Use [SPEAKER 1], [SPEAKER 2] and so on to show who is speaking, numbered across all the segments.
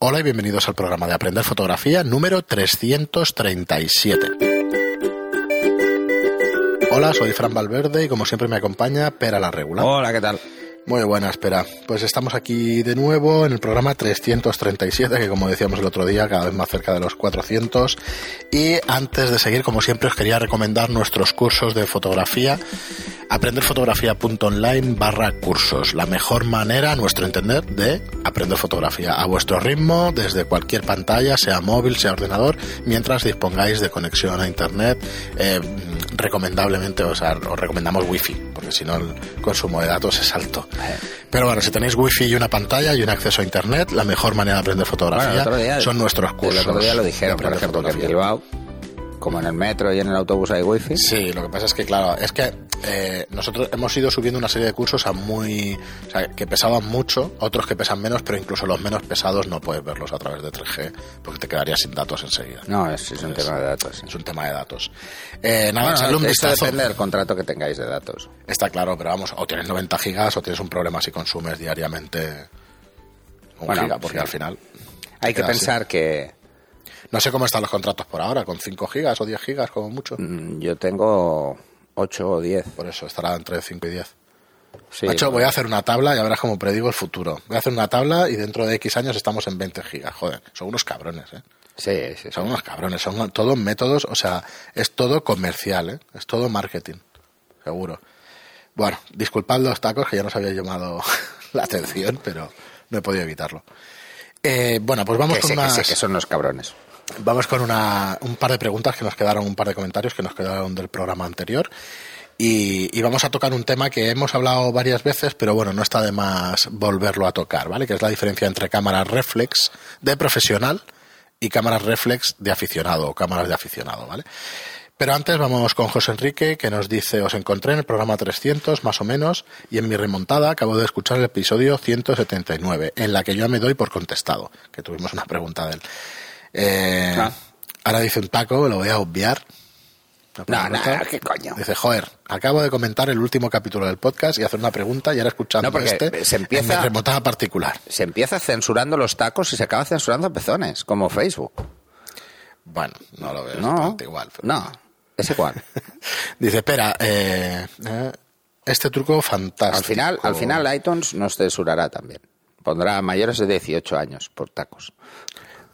[SPEAKER 1] Hola y bienvenidos al programa de Aprender Fotografía número 337. Hola, soy Fran Valverde y como siempre me acompaña Pera la Regular.
[SPEAKER 2] Hola, ¿qué tal?
[SPEAKER 1] Muy buena, espera. Pues estamos aquí de nuevo en el programa 337, que como decíamos el otro día, cada vez más cerca de los 400. Y antes de seguir, como siempre, os quería recomendar nuestros cursos de fotografía aprenderfotografía.online barra cursos. La mejor manera, a nuestro entender, de aprender fotografía a vuestro ritmo, desde cualquier pantalla, sea móvil, sea ordenador, mientras dispongáis de conexión a internet. Eh, recomendablemente, o sea, os recomendamos wifi, porque si no el consumo de datos es alto. Pero bueno, si tenéis wifi y una pantalla y un acceso a internet, la mejor manera de aprender fotografía son nuestros cursos.
[SPEAKER 2] El otro día lo dijeron, por ejemplo, que en Bilbao como en el metro y en el autobús hay wifi.
[SPEAKER 1] Sí, lo que pasa es que, claro, es que eh, nosotros hemos ido subiendo una serie de cursos a muy. O sea, que pesaban mucho, otros que pesan menos, pero incluso los menos pesados no puedes verlos a través de 3G porque te quedarías sin datos enseguida.
[SPEAKER 2] No, es, un tema de datos.
[SPEAKER 1] Es un tema de datos. Eh, nada,
[SPEAKER 2] bueno, esto depende del contrato que tengáis de datos.
[SPEAKER 1] Está claro, pero vamos, o tienes 90 gigas o tienes un problema si consumes diariamente un giga, porque al final.
[SPEAKER 2] Hay que pensar que
[SPEAKER 1] no sé cómo están los contratos por ahora, con 5 gigas o 10 gigas como mucho.
[SPEAKER 2] Mm, yo tengo 8 o 10.
[SPEAKER 1] Por eso, estará entre 5 y 10. Sí, de hecho, voy a hacer una tabla y verás cómo predigo el futuro. Voy a hacer una tabla y dentro de X años estamos en 20 gigas. Joder, son unos cabrones, ¿eh?
[SPEAKER 2] Sí, sí.
[SPEAKER 1] Son unos cabrones, son todos métodos, o sea, es todo comercial, ¿eh? Es todo marketing, seguro. Bueno, disculpad los tacos que ya nos había llamado la atención, pero no he podido evitarlo. Eh, bueno, pues vamos con
[SPEAKER 2] unas... que, que son unos cabrones.
[SPEAKER 1] Vamos con una, un par de preguntas que nos quedaron, un par de comentarios que nos quedaron del programa anterior. Y, vamos a tocar un tema que hemos hablado varias veces, pero bueno, no está de más volverlo a tocar, ¿vale? Que es la diferencia entre cámaras reflex de profesional y cámaras reflex de aficionado o cámaras de aficionado, ¿vale? Pero antes vamos con José Enrique, que nos dice, os encontré en el programa 300, más o menos, y en mi remontada acabo de escuchar el episodio 179, en la que yo me doy por contestado, que tuvimos una pregunta de él. Eh, ah. Ahora dice un taco, lo voy a obviar.
[SPEAKER 2] No, no, ¿qué coño?
[SPEAKER 1] Dice, joder, acabo de comentar el último capítulo del podcast y hacer una pregunta y ahora escuchando este
[SPEAKER 2] se empieza,
[SPEAKER 1] en particular.
[SPEAKER 2] Se empieza censurando los tacos y se acaba censurando pezones, como Facebook.
[SPEAKER 1] Bueno, no lo veo no, igual.
[SPEAKER 2] No, es igual.
[SPEAKER 1] Dice, espera, eh, eh, este truco fantástico.
[SPEAKER 2] Al final, al final iTunes nos censurará también. Pondrá mayores de 18 años por tacos.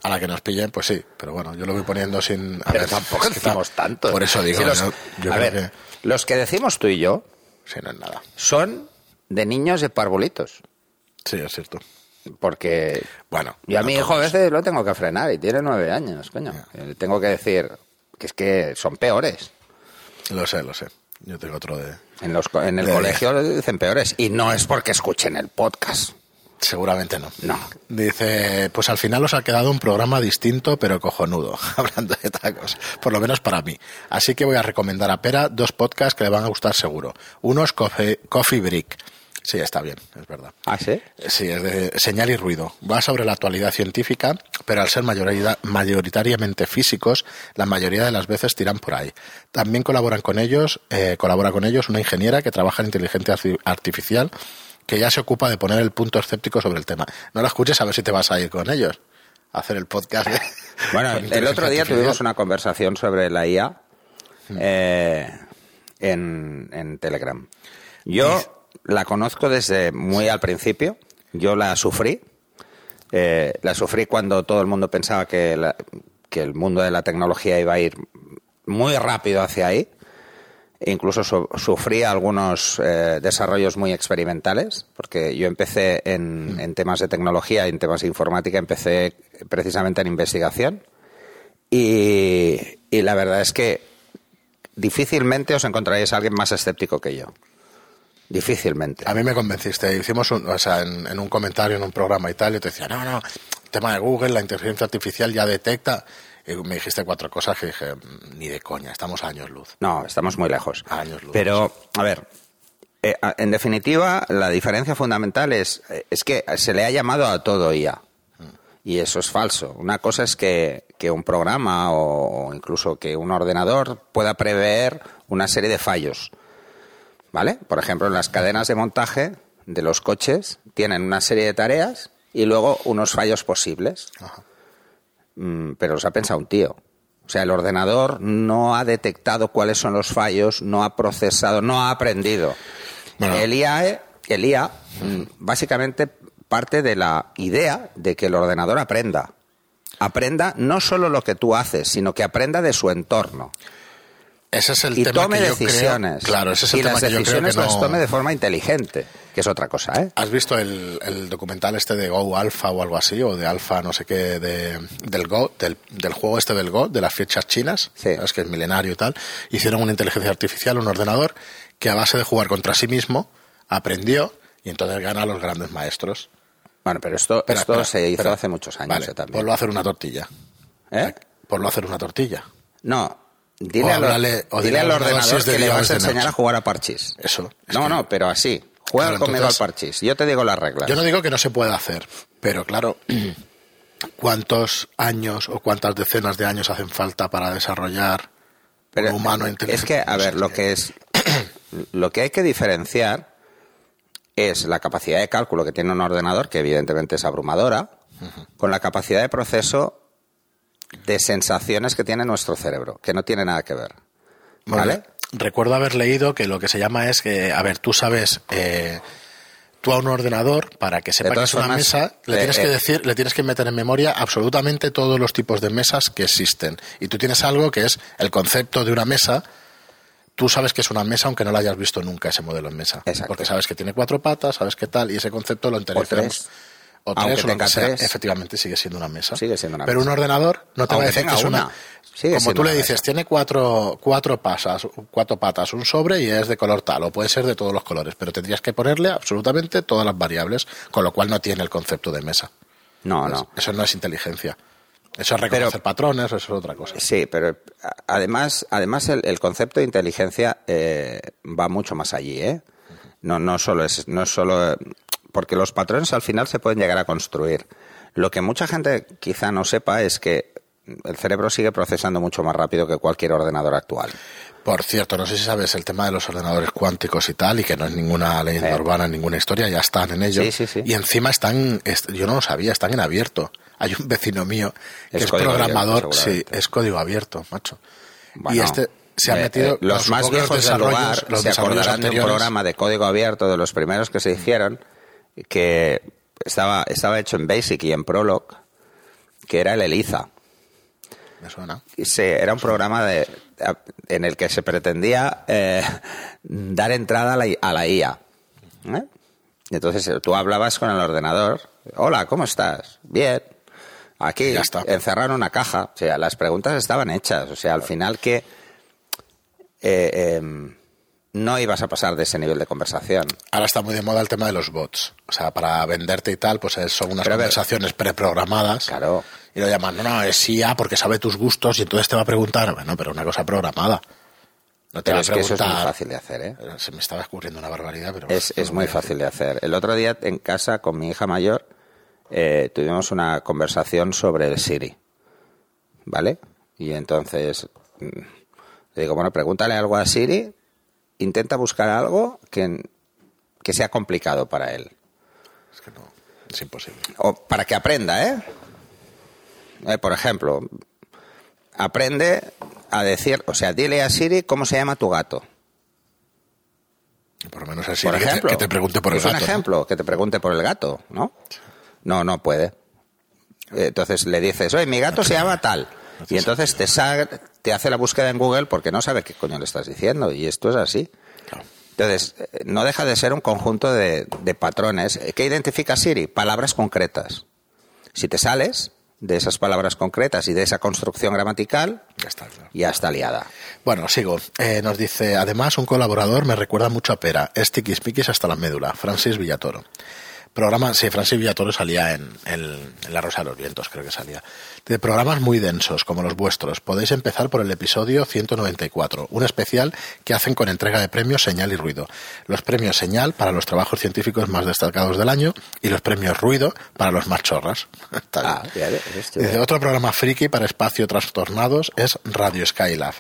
[SPEAKER 1] A la que nos pillen, pues sí, pero bueno, yo lo voy poniendo sin...
[SPEAKER 2] A ver, tampoco decimos tanto.
[SPEAKER 1] Por eso digo,
[SPEAKER 2] los, a ver, los que decimos tú y yo...
[SPEAKER 1] Sí, no es nada.
[SPEAKER 2] Son de niños de parvulitos.
[SPEAKER 1] Sí, es cierto.
[SPEAKER 2] Porque...
[SPEAKER 1] Bueno.
[SPEAKER 2] Yo a mi hijo a veces lo tengo que frenar y tiene nueve años, coño. tengo que decir que es que son peores.
[SPEAKER 1] Lo sé, lo sé. Yo tengo otro de...
[SPEAKER 2] En, los, en el colegio dicen peores. Y no es porque escuchen el podcast.
[SPEAKER 1] Seguramente no.
[SPEAKER 2] No.
[SPEAKER 1] Dice, pues al final os ha quedado un programa distinto pero cojonudo, hablando de tacos, por lo menos para mí. Así que voy a recomendar a Pera dos podcasts que le van a gustar seguro. Uno es Coffee, Coffee Break. Sí, está bien, es verdad.
[SPEAKER 2] ¿Ah, sí?
[SPEAKER 1] Sí, es de señal y ruido. Va sobre la actualidad científica, pero al ser mayoritariamente físicos, la mayoría de las veces tiran por ahí. También colaboran con ellos, eh, colabora con ellos una ingeniera que trabaja en inteligencia artificial que ya se ocupa de poner el punto escéptico sobre el tema. No la escuches a ver si te vas a ir con ellos a hacer el podcast.
[SPEAKER 2] bueno, el otro día tuvimos una conversación sobre la IA hmm. eh, en, Telegram. Yo la conozco desde muy al principio. Yo la sufrí. Eh, la sufrí cuando todo el mundo pensaba que, que el mundo de la tecnología iba a ir muy rápido hacia ahí incluso sufrí algunos eh, desarrollos muy experimentales, porque yo empecé en, en, temas de tecnología y en temas de informática, empecé precisamente en investigación. Y, y la verdad es que difícilmente os encontraréis a alguien más escéptico que yo. Difícilmente.
[SPEAKER 1] A mí me convenciste. Hicimos un, o sea, en, en, un comentario en un programa y tal, y te decía, no, no, tema de Google, la inteligencia artificial ya detecta. Me dijiste cuatro cosas que dije, mm, ni de coña, estamos a años luz.
[SPEAKER 2] No, estamos muy lejos.
[SPEAKER 1] A años luz.
[SPEAKER 2] Pero, a ver, eh, en definitiva, la diferencia fundamental es, es que se le ha llamado a todo IA. Mm. Y eso es falso. Una cosa es que, que, un programa o incluso que un ordenador pueda prever una serie de fallos. ¿Vale? Por ejemplo, en las cadenas de montaje de los coches tienen una serie de tareas y luego unos fallos posibles. Mm, pero los ha pensado un tío. O sea, el ordenador no ha detectado cuáles son los fallos, no ha procesado, no ha aprendido. El IA, el IA mm, básicamente parte de la idea de que el ordenador aprenda. Aprenda no solo lo que tú haces, sino que aprenda de su entorno.
[SPEAKER 1] Ese es el
[SPEAKER 2] y
[SPEAKER 1] tema
[SPEAKER 2] tome
[SPEAKER 1] que yo
[SPEAKER 2] decisiones.
[SPEAKER 1] creo- claro, ese es el
[SPEAKER 2] y
[SPEAKER 1] tema
[SPEAKER 2] las
[SPEAKER 1] que yo creo
[SPEAKER 2] decisiones las tome de forma inteligente, que es otra cosa, ¿eh?
[SPEAKER 1] ¿Has visto el, el documental este de Go Alpha o algo así? O de Alpha no sé qué, de, del Go, del, del juego este del Go, de las fichas chinas,
[SPEAKER 2] Sí.
[SPEAKER 1] es que es milenario y tal. Hicieron una inteligencia artificial, un ordenador, que a base de jugar contra sí mismo, aprendió y entonces gana a los grandes maestros.
[SPEAKER 2] Bueno, pero esto,
[SPEAKER 1] Espera,
[SPEAKER 2] esto
[SPEAKER 1] espera,
[SPEAKER 2] se hizo
[SPEAKER 1] espera.
[SPEAKER 2] hace muchos años
[SPEAKER 1] Vale,
[SPEAKER 2] eh, también.
[SPEAKER 1] ponlo a hacer una tortilla.
[SPEAKER 2] ¿Eh?
[SPEAKER 1] Ponlo a hacer una tortilla.
[SPEAKER 2] No, dile,
[SPEAKER 1] O
[SPEAKER 2] al,
[SPEAKER 1] háblale- o
[SPEAKER 2] dile
[SPEAKER 1] dile
[SPEAKER 2] al
[SPEAKER 1] ordenador
[SPEAKER 2] que le vas a enseñar
[SPEAKER 1] noche.
[SPEAKER 2] a jugar a parchís.
[SPEAKER 1] Eso. es
[SPEAKER 2] No,
[SPEAKER 1] que-
[SPEAKER 2] no, pero así. Juega
[SPEAKER 1] Claro,
[SPEAKER 2] conmigo
[SPEAKER 1] entonces-
[SPEAKER 2] al parchís. Yo te digo las reglas.
[SPEAKER 1] Yo no digo que no se pueda hacer, pero claro, ¿cuántos años o cuántas decenas de años hacen falta para desarrollar
[SPEAKER 2] Pero
[SPEAKER 1] un humano
[SPEAKER 2] es
[SPEAKER 1] inteligente?
[SPEAKER 2] que, a ver, lo que es. Lo que hay que diferenciar es la capacidad de cálculo que tiene un ordenador, que evidentemente es abrumadora, con la capacidad de proceso de sensaciones que tiene nuestro cerebro, que no tiene nada que ver. ¿Vale?
[SPEAKER 1] Recuerdo haber leído que lo que se llama es que, a ver, tú sabes, eh, tú a un ordenador, para que sepa que es una mesa, le
[SPEAKER 2] eh,
[SPEAKER 1] tienes que
[SPEAKER 2] eh.
[SPEAKER 1] decir, le tienes que meter en memoria absolutamente todos los tipos de mesas que existen. Y tú tienes algo que es el concepto de una mesa. Tú sabes que es una mesa aunque no la hayas visto nunca ese modelo en mesa.
[SPEAKER 2] Exacto.
[SPEAKER 1] Porque sabes que tiene cuatro patas, sabes qué tal, y ese concepto lo entendemos.
[SPEAKER 2] tres.
[SPEAKER 1] O
[SPEAKER 2] Aunque
[SPEAKER 1] tres, o lo que sea. Efectivamente sigue siendo una mesa.
[SPEAKER 2] Sigue siendo una
[SPEAKER 1] Pero
[SPEAKER 2] mesa.
[SPEAKER 1] un ordenador no te va a
[SPEAKER 2] Aunque
[SPEAKER 1] decir que es una...
[SPEAKER 2] una, sigue
[SPEAKER 1] Como tú le dices, tiene cuatro, cuatro pasas, cuatro patas, un sobre y es de color tal, o puede ser de todos los colores, pero tendrías que ponerle absolutamente todas las variables, con lo cual no tiene el concepto de mesa.
[SPEAKER 2] No, no.
[SPEAKER 1] Eso no es inteligencia. Eso es reconocer
[SPEAKER 2] Pero-
[SPEAKER 1] patrones, eso es otra cosa.
[SPEAKER 2] Sí, pero además, además el, el concepto de inteligencia eh, va mucho más allí, ¿eh? No, no solo es, no es solo porque los patrones al final se pueden llegar a construir. Lo que mucha gente quizá no sepa es que el cerebro sigue procesando mucho más rápido que cualquier ordenador actual.
[SPEAKER 1] Por cierto, no sé si sabes el tema de los ordenadores cuánticos y tal, y que no es ninguna leyenda
[SPEAKER 2] Eh.
[SPEAKER 1] urbana, ninguna historia, ya están en ello.
[SPEAKER 2] Sí, sí, sí.
[SPEAKER 1] Y encima están, est- yo no lo sabía, están en abierto. Hay un vecino mío que
[SPEAKER 2] Es
[SPEAKER 1] programador,
[SPEAKER 2] abierto,
[SPEAKER 1] sí, es código abierto, macho.
[SPEAKER 2] Bueno,
[SPEAKER 1] y este se ha
[SPEAKER 2] eh,
[SPEAKER 1] metido
[SPEAKER 2] eh, los más viejos del lugar
[SPEAKER 1] los
[SPEAKER 2] se acordarán de un programa de código abierto de los primeros que se hicieron que estaba, estaba hecho en Basic y en Prolog, que era el ELIZA.
[SPEAKER 1] Me suena.
[SPEAKER 2] Se- era un programa de, en el que se pretendía eh, dar entrada a la, a la IA. ¿eh? Entonces eh, tú hablabas con el ordenador. Hola, ¿cómo estás? Bien. Aquí
[SPEAKER 1] Ya está.
[SPEAKER 2] encerraron una caja. O sea, las preguntas estaban hechas. O sea, al final que eh, em, no ibas a pasar de ese nivel de conversación.
[SPEAKER 1] Ahora está muy de moda el tema de los bots. O sea, para venderte y tal, pues es- son unas
[SPEAKER 2] Pero
[SPEAKER 1] conversaciones preprogramadas.
[SPEAKER 2] Claro.
[SPEAKER 1] Y lo llaman, no, no, es IA porque sabe tus gustos y entonces te va a preguntar. Bueno, pero una cosa programada. No te
[SPEAKER 2] Pero es
[SPEAKER 1] a
[SPEAKER 2] que eso es muy fácil de hacer, ¿eh?
[SPEAKER 1] Se me estaba ocurriendo una barbaridad, pero.
[SPEAKER 2] Es, es muy fácil de hacer. El otro día en casa con mi hija mayor eh, tuvimos una conversación sobre el Siri. ¿Vale? Y entonces mm, le digo, bueno, pregúntale algo a Siri, intenta buscar algo que, que sea complicado para él.
[SPEAKER 1] Es que no, es imposible.
[SPEAKER 2] O para que aprenda, ¿eh? Eh, Por ejemplo, aprende a decir, o sea, dile a Siri cómo se llama tu gato.
[SPEAKER 1] Por lo menos así
[SPEAKER 2] por
[SPEAKER 1] que, te,
[SPEAKER 2] ejemplo.
[SPEAKER 1] que te pregunte por el
[SPEAKER 2] es
[SPEAKER 1] gato.
[SPEAKER 2] un
[SPEAKER 1] ¿no?
[SPEAKER 2] ejemplo, que te pregunte por el gato, ¿no? No, no puede. Entonces le dices, oye, mi gato se llama tal. Y entonces te, te hace la búsqueda en Google porque no sabe qué coño le estás diciendo. Y esto es así.
[SPEAKER 1] Claro.
[SPEAKER 2] Entonces, eh, no deja de ser un conjunto de, de patrones. ¿Qué identifica Siri? Palabras concretas. Si te sales de esas palabras concretas y de esa construcción gramatical,
[SPEAKER 1] Ya está, claro.
[SPEAKER 2] ya está liada.
[SPEAKER 1] Bueno, sigo. Eh, nos dice, además, un colaborador me recuerda mucho a Pera. Es tiquismiquis hasta la médula. Francis Villatoro. Programa, sí, Francis Villatoro salía en, en- en La Rosa de los Vientos, creo que salía. De programas muy densos, como los vuestros. Podéis empezar por el episodio 194, un especial que hacen con entrega de premios Señal y Ruido. Los premios Señal para los trabajos científicos más destacados del año y los premios Ruido para los más chorras.
[SPEAKER 2] Ah, ya
[SPEAKER 1] otro programa friki para espacio trastornados es Radio Skylab.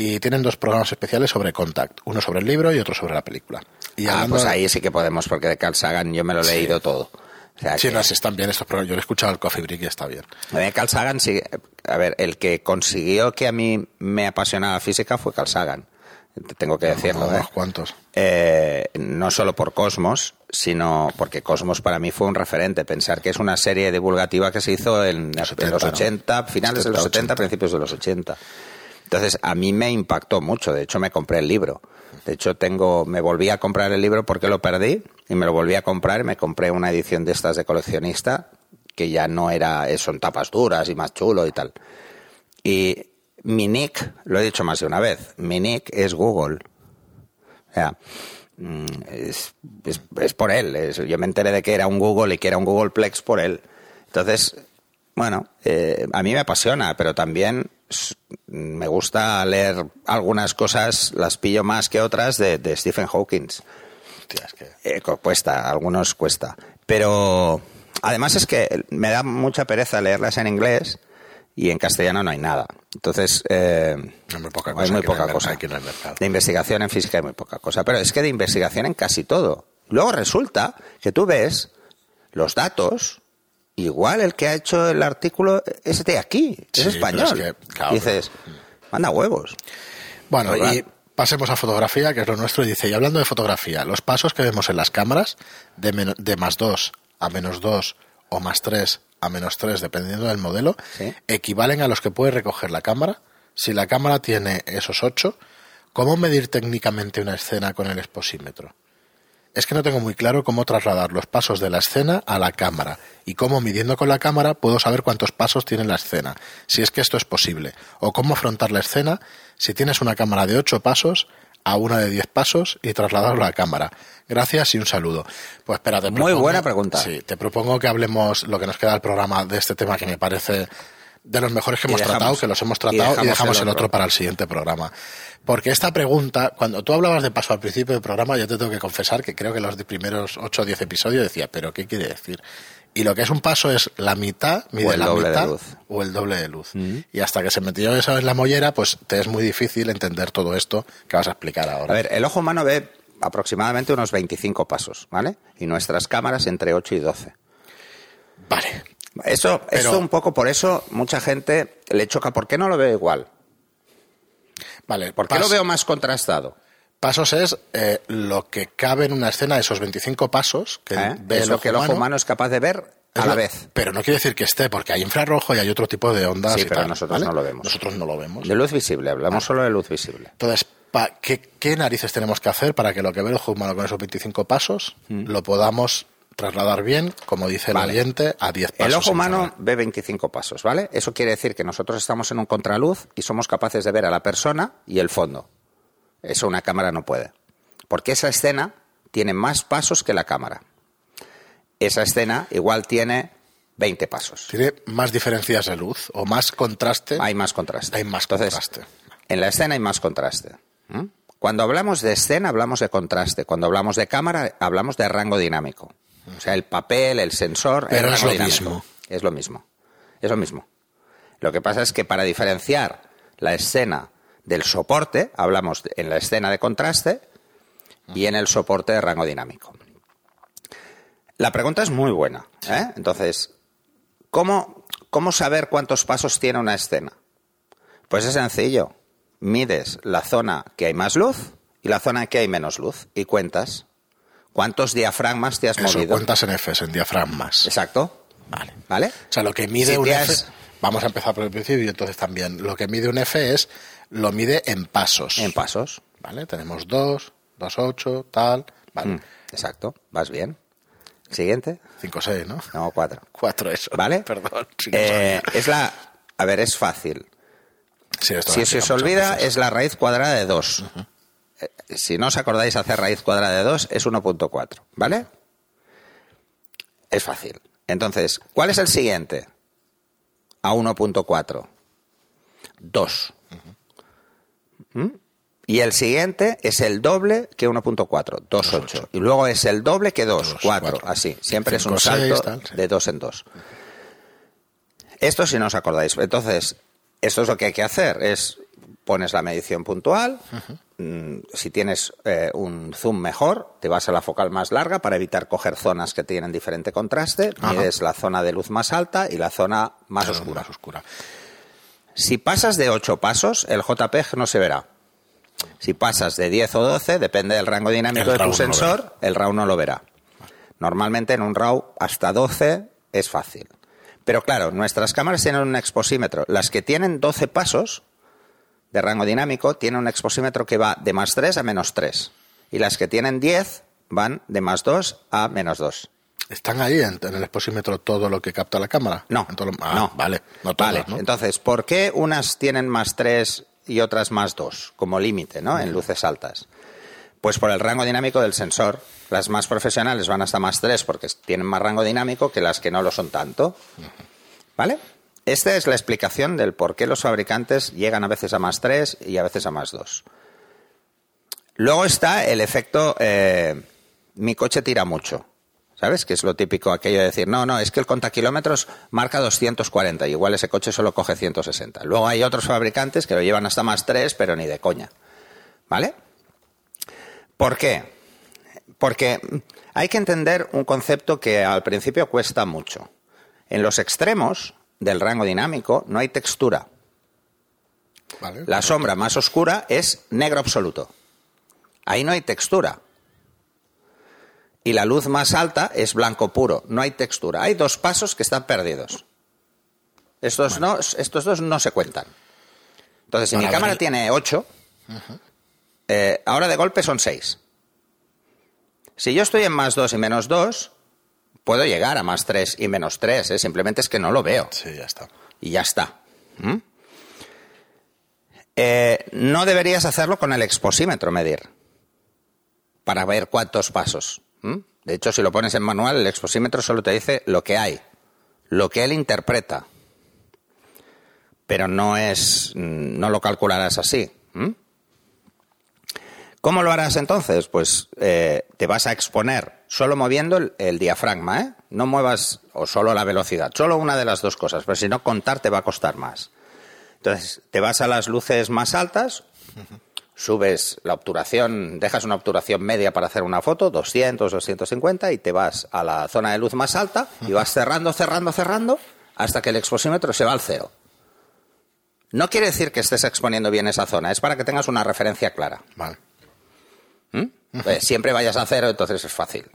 [SPEAKER 1] Y tienen dos programas especiales sobre Contact, uno sobre el libro y otro sobre la película. Y
[SPEAKER 2] ah, pues ahí sí que podemos, porque de Carl Sagan yo me lo he leído todo. O sea,
[SPEAKER 1] Sí,
[SPEAKER 2] que-
[SPEAKER 1] no, sí están bien estos programas. Yo he escuchado el Coffee Break y está bien.
[SPEAKER 2] Carl Sagan, sí, a ver, el que consiguió que a mí me apasionara la física fue Carl Sagan. Tengo que decirlo, ¿eh?
[SPEAKER 1] Unos cuantos.
[SPEAKER 2] Eh, no solo por Cosmos, sino porque Cosmos para mí fue un referente. Pensar que es una serie divulgativa que se hizo en,
[SPEAKER 1] Los
[SPEAKER 2] en los
[SPEAKER 1] 70, ¿no?
[SPEAKER 2] 80, finales de los
[SPEAKER 1] 70,
[SPEAKER 2] 70, principios de los 80. Entonces, a mí me impactó mucho. De hecho, me compré el libro. De hecho, tengo, me volví a comprar el libro porque lo perdí y me lo volví a comprar me compré una edición de estas de coleccionista que ya no era, eh, son tapas duras y más chulo y tal. Y mi nick, lo he dicho más de una vez, mi nick es Google. O sea, mm, es, es- por él. yo me enteré de que era un Google y que era un Googleplex por él. Entonces, bueno, eh, a mí me apasiona, pero también me gusta leer algunas cosas, las pillo más que otras, de, de Stephen Hawking.
[SPEAKER 1] Hostia, es que...
[SPEAKER 2] Eh, cuesta, algunos cuesta. Pero además es que me da mucha pereza leerlas en inglés y en castellano no hay nada. Entonces, eh,
[SPEAKER 1] Hay muy poca
[SPEAKER 2] hay
[SPEAKER 1] cosa
[SPEAKER 2] muy poca. De investigación en física hay muy poca cosa. Pero es que de investigación en casi todo. Luego resulta que tú ves los datos, igual el que ha hecho el artículo es de aquí, es
[SPEAKER 1] Sí,
[SPEAKER 2] español.
[SPEAKER 1] es que, claro,
[SPEAKER 2] dices, manda huevos.
[SPEAKER 1] Bueno,
[SPEAKER 2] ¿Verdad?
[SPEAKER 1] y pasemos a fotografía, que es lo nuestro. Y dice, y hablando de fotografía, los pasos que vemos en las cámaras, de, de más 2 a menos 2 o más 3 a menos 3, dependiendo del modelo,
[SPEAKER 2] Sí.
[SPEAKER 1] equivalen a los que puede recoger la cámara. Si la cámara tiene esos 8, ¿cómo medir técnicamente una escena con el exposímetro? Es que no tengo muy claro cómo trasladar los pasos de la escena a la cámara y cómo midiendo con la cámara puedo saber cuántos pasos tiene la escena, si es que esto es posible, o cómo afrontar la escena si tienes una cámara de 8 pasos a una de 10 pasos y trasladarlo a la cámara. Gracias y un saludo. Pues espera, te
[SPEAKER 2] Muy
[SPEAKER 1] propongo-
[SPEAKER 2] buena pregunta.
[SPEAKER 1] Sí, te propongo que hablemos lo que nos queda del programa de este tema que me parece de los mejores que hemos
[SPEAKER 2] dejamos-
[SPEAKER 1] tratado, que los hemos tratado y
[SPEAKER 2] dejamos
[SPEAKER 1] dejamos,
[SPEAKER 2] el
[SPEAKER 1] el otro para el siguiente programa. Porque esta pregunta, cuando tú hablabas de paso al principio del programa, yo te tengo que confesar que creo que los primeros 8 o 10 episodios decía, pero ¿qué quiere decir? Y lo que es un paso es la mitad, mide la mitad
[SPEAKER 2] luz.
[SPEAKER 1] o el doble de luz. Y hasta que se metió eso en la mollera, pues te es muy difícil entender todo esto que vas a explicar ahora.
[SPEAKER 2] A ver, el ojo humano ve aproximadamente unos 25 pasos, ¿vale? Y nuestras cámaras entre 8 y 12.
[SPEAKER 1] Vale.
[SPEAKER 2] Eso,
[SPEAKER 1] Pero-
[SPEAKER 2] eso un poco por eso mucha gente le choca. ¿Por qué no lo veo igual?
[SPEAKER 1] Vale.
[SPEAKER 2] ¿Por qué
[SPEAKER 1] pas-
[SPEAKER 2] lo veo más contrastado?
[SPEAKER 1] Pasos es eh, lo que cabe en una escena, esos 25 pasos que
[SPEAKER 2] ¿Eh?
[SPEAKER 1] ve
[SPEAKER 2] es
[SPEAKER 1] el
[SPEAKER 2] lo que el ojo
[SPEAKER 1] humano.
[SPEAKER 2] es capaz de ver a la vez.
[SPEAKER 1] Pero no quiere decir que esté, porque hay infrarrojo y hay otro tipo de ondas.
[SPEAKER 2] Sí,
[SPEAKER 1] y
[SPEAKER 2] pero
[SPEAKER 1] tal,
[SPEAKER 2] nosotros
[SPEAKER 1] ¿vale?
[SPEAKER 2] no lo vemos.
[SPEAKER 1] Nosotros no lo vemos.
[SPEAKER 2] De luz visible, hablamos solo de luz visible.
[SPEAKER 1] Entonces, ¿qué, qué narices tenemos que hacer para que lo que ve el ojo humano con esos 25 pasos lo podamos trasladar bien, como dice
[SPEAKER 2] Mm. Vale.
[SPEAKER 1] el oyente, a 10 pasos?
[SPEAKER 2] El ojo humano ve 25 pasos, ¿vale? Eso quiere decir que nosotros estamos en un contraluz y somos capaces de ver a la persona y el fondo. Eso una cámara no puede. Porque esa escena tiene más pasos que la cámara. Esa escena igual tiene 20 pasos.
[SPEAKER 1] Tiene más diferencias de luz o más contraste.
[SPEAKER 2] Hay más contraste.
[SPEAKER 1] Hay más
[SPEAKER 2] Entonces,
[SPEAKER 1] contraste.
[SPEAKER 2] En la escena hay más contraste. Cuando hablamos de escena hablamos de contraste. Cuando hablamos de cámara hablamos de rango dinámico. O sea, el papel, el sensor, el
[SPEAKER 1] Pero es lo
[SPEAKER 2] dinámico.
[SPEAKER 1] mismo.
[SPEAKER 2] Es lo mismo. Es lo mismo. Lo que pasa es que para diferenciar la escena del soporte, hablamos en la escena de contraste y en el soporte de rango dinámico. La pregunta es muy buena. ¿eh? Entonces, ¿cómo, ¿cómo saber cuántos pasos tiene una escena? Pues es sencillo. Mides la zona que hay más luz y la zona que hay menos luz y cuentas cuántos diafragmas te has
[SPEAKER 1] Eso,
[SPEAKER 2] movido.
[SPEAKER 1] cuentas en Fs, en diafragmas.
[SPEAKER 2] Exacto.
[SPEAKER 1] Vale.
[SPEAKER 2] ¿Vale?
[SPEAKER 1] O sea, lo que mide
[SPEAKER 2] Si
[SPEAKER 1] un F,
[SPEAKER 2] has-
[SPEAKER 1] vamos a empezar por el principio, entonces también, lo que mide un F es, lo mide en pasos.
[SPEAKER 2] En pasos.
[SPEAKER 1] ¿Vale? Tenemos 2, 2, 8, tal, vale.
[SPEAKER 2] Mm, Exacto. ¿Vas bien? Siguiente.
[SPEAKER 1] 5, 6, ¿no?
[SPEAKER 2] No, cuatro.
[SPEAKER 1] 4 eso.
[SPEAKER 2] ¿Vale?
[SPEAKER 1] Perdón. si no
[SPEAKER 2] Eh, es la. A ver, es fácil.
[SPEAKER 1] Sí,
[SPEAKER 2] Si se os olvida,
[SPEAKER 1] veces.
[SPEAKER 2] es la raíz cuadrada de 2. Si no os acordáis hacer raíz cuadrada de 2, es 1.4. ¿Vale? Es fácil. Entonces, ¿cuál es el siguiente? A 1.4. 2. ¿Mm? Y el siguiente es el doble que 1.4, 2.8. Y luego es el doble que 2,
[SPEAKER 1] Dos,
[SPEAKER 2] 4.
[SPEAKER 1] cuatro.
[SPEAKER 2] Así, siempre es un salto
[SPEAKER 1] tal, sí.
[SPEAKER 2] de 2 en 2. Esto si no os acordáis. Entonces, esto es lo que hay que hacer. Es pones la medición puntual. Mm, si tienes eh, un zoom mejor, te vas a la focal más larga para evitar coger zonas que tienen diferente contraste. Mides la zona de luz más alta y la zona más oscura.
[SPEAKER 1] Más oscura.
[SPEAKER 2] Si pasas de 8 pasos, el JPEG no se verá. Si pasas de 10 o 12, depende del rango dinámico de tu sensor, el RAW no lo verá. Normalmente en un RAW hasta 12 es fácil. Pero claro, nuestras cámaras tienen un exposímetro. Las que tienen 12 pasos de rango dinámico tienen un exposímetro que va de más 3 a menos 3. Y las que tienen 10 van de más 2 a menos 2.
[SPEAKER 1] ¿Están ahí en, el exposímetro todo lo que capta la cámara?
[SPEAKER 2] No.
[SPEAKER 1] Ah,
[SPEAKER 2] no.
[SPEAKER 1] Vale,
[SPEAKER 2] no vale. Entonces, ¿por qué unas tienen más 3 y otras más 2 como límite, ¿no? En luces altas. Pues por el rango dinámico del sensor. Las más profesionales van hasta más 3 porque tienen más rango dinámico que las que no lo son tanto. ¿Vale? Esta es la explicación del por qué los fabricantes llegan a veces a más 3 y a veces a más 2. Luego está el efecto eh, mi coche tira mucho. ¿Sabes? Que es lo típico aquello de decir, no, no, es que el contakilómetros marca 240 y igual ese coche solo coge 160. Luego hay otros fabricantes que lo llevan hasta más 3, pero ni de coña. ¿Vale? ¿Por qué? Porque hay que entender un concepto que al principio cuesta mucho. En los extremos del rango dinámico no hay textura. la sombra más oscura es negro absoluto. Ahí no hay textura y la luz más alta es blanco puro, no hay textura. Hay dos pasos que están perdidos. Estos, estos dos no se cuentan. Entonces, si mi cámara tiene 8, eh, ahora de golpe son 6. Si yo estoy en más 2 y menos 2, puedo llegar a más 3 y menos 3, ¿eh? simplemente es que no lo veo.
[SPEAKER 1] Sí, ya está.
[SPEAKER 2] Y ya está. ¿Mm? Eh, no deberías hacerlo con el exposímetro medir para ver cuántos pasos. ¿Mm? De hecho, si lo pones en manual, el exposímetro solo te dice lo que hay, lo que él interpreta. Pero no es, no lo calcularás así. ¿Mm? ¿Cómo lo harás entonces? Pues eh, te vas a exponer solo moviendo el, diafragma, ¿eh? No muevas o solo la velocidad, solo una de las dos cosas, pero si no contar te va a costar más. Entonces, te vas a las luces más altas, subes la obturación, dejas una obturación media para hacer una foto, 200, 250, y te vas a la zona de luz más alta y vas cerrando, cerrando, cerrando, hasta que el exposímetro se va al cero. No quiere decir que estés exponiendo bien esa zona, es para que tengas una referencia clara. ¿Mm? Pues siempre vayas a cero, entonces es fácil